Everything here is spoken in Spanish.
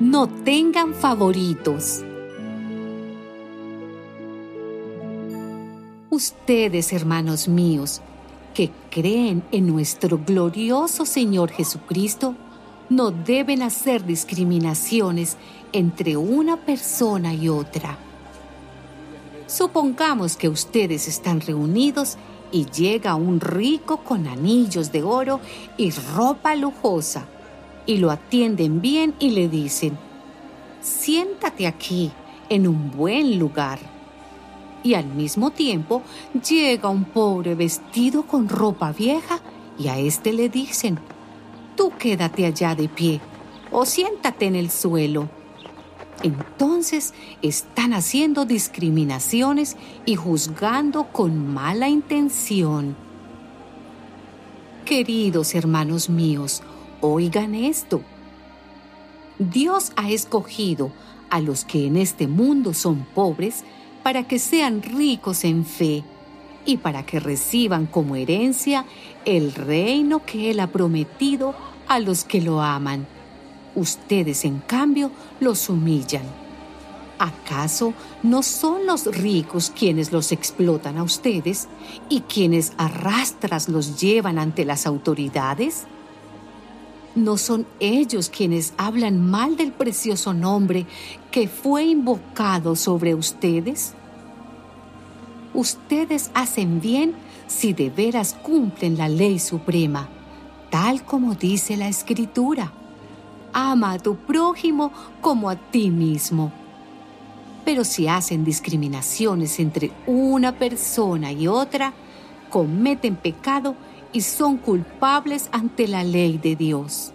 no tengan favoritos. Ustedes, hermanos míos, que creen en nuestro glorioso Señor Jesucristo, no deben hacer discriminaciones entre una persona y otra. Supongamos que ustedes están reunidos y llega un rico con anillos de oro y ropa lujosa, y lo atienden bien y le dicen, siéntate aquí, en un buen lugar. Y al mismo tiempo llega un pobre vestido con ropa vieja y a este le dicen, tú quédate allá de pie o siéntate en el suelo. Entonces están haciendo discriminaciones y juzgando con mala intención. Queridos hermanos míos, oigan esto. Dios ha escogido a los que en este mundo son pobres para que sean ricos en fe y para que reciban como herencia el reino que Él ha prometido a los que lo aman. Ustedes, en cambio, los humillan. ¿Acaso no son los ricos quienes los explotan a ustedes y quienes arrastras los llevan ante las autoridades? ¿No son ellos quienes hablan mal del precioso nombre que fue invocado sobre ustedes? Ustedes hacen bien si de veras cumplen la ley suprema tal como dice la escritura. Ama a tu prójimo como a ti mismo. Pero si hacen discriminaciones entre una persona y otra, cometen pecado y son culpables ante la ley de Dios.